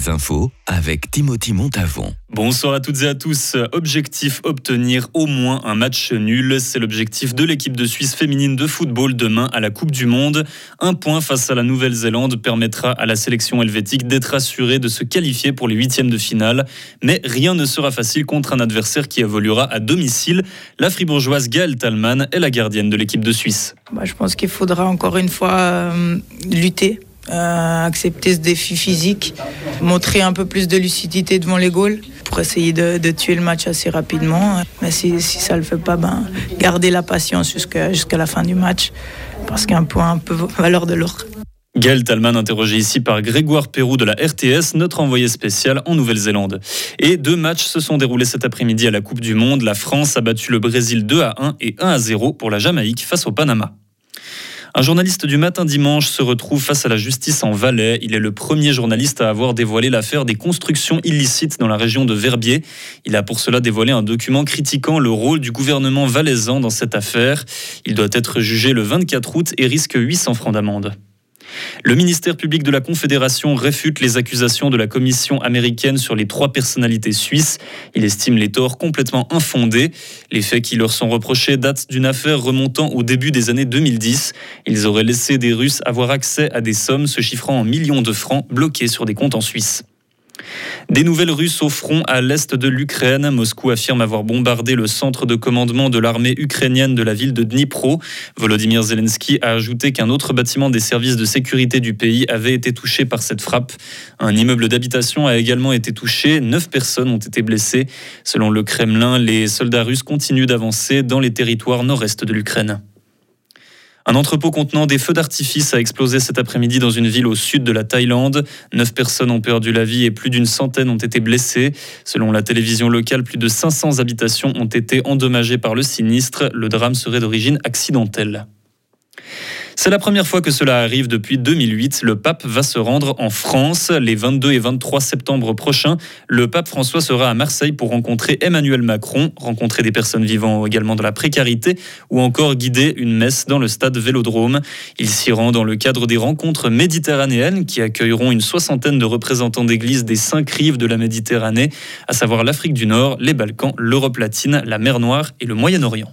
les infos avec Timothy Montavon. Bonsoir à toutes et à tous. Objectif obtenir au moins un match nul. C'est l'objectif de l'équipe de Suisse féminine de football demain à la Coupe du Monde. Un point face à la Nouvelle-Zélande permettra à la sélection helvétique d'être assurée de se qualifier pour les huitièmes de finale. Mais rien ne sera facile contre un adversaire qui évoluera à domicile. La fribourgeoise Gaëlle Talman est la gardienne de l'équipe de Suisse. Bah, je pense qu'il faudra encore une fois euh, lutter euh, accepter ce défi physique, montrer un peu plus de lucidité devant les goals pour essayer de, tuer le match assez rapidement. Mais si, ça ne le fait pas, ben, garder la patience jusqu'à la fin du match parce qu'un point peut valeur de l'or. Gaël Talman interrogé ici par Grégoire Perrou de la RTS, notre envoyé spécial en Nouvelle-Zélande. Et deux matchs se sont déroulés cet après-midi à la Coupe du Monde. La France a battu le Brésil 2 à 1 et 1 à 0 pour la Jamaïque face au Panama. Un journaliste du matin dimanche se retrouve face à la justice en Valais. Il est le premier journaliste à avoir dévoilé l'affaire des constructions illicites dans la région de Verbier. Il a pour cela dévoilé un document critiquant le rôle du gouvernement valaisan dans cette affaire. Il doit être jugé le 24 août et risque 800 francs d'amende. Le ministère public de la Confédération réfute les accusations de la Commission américaine sur les trois personnalités suisses. Il estime les torts complètement infondés. Les faits qui leur sont reprochés datent d'une affaire remontant au début des années 2010. Ils auraient laissé des Russes avoir accès à des sommes se chiffrant en millions de francs bloqués sur des comptes en Suisse. Des nouvelles Russes au front à l'est de l'Ukraine. Moscou affirme avoir bombardé le centre de commandement de l'armée ukrainienne de la ville de Dnipro. Volodymyr Zelensky a ajouté qu'un autre bâtiment des services de sécurité du pays avait été touché par cette frappe. Un immeuble d'habitation a également été touché. Neuf personnes ont été blessées. Selon le Kremlin, les soldats russes continuent d'avancer dans les territoires nord-est de l'Ukraine. Un entrepôt contenant des feux d'artifice a explosé cet après-midi dans une ville au sud de la Thaïlande. Neuf personnes ont perdu la vie et plus d'une centaine ont été blessées. Selon la télévision locale, plus de 500 habitations ont été endommagées par le sinistre. Le drame serait d'origine accidentelle. C'est la première fois que cela arrive depuis 2008. Le pape va se rendre en France les 22 et 23 septembre prochains. Le pape François sera à Marseille pour rencontrer Emmanuel Macron, rencontrer des personnes vivant également dans la précarité ou encore guider une messe dans le stade Vélodrome. Il s'y rend dans le cadre des rencontres méditerranéennes qui accueilleront une soixantaine de représentants d'églises des cinq rives de la Méditerranée, à savoir l'Afrique du Nord, les Balkans, l'Europe latine, la mer Noire et le Moyen-Orient.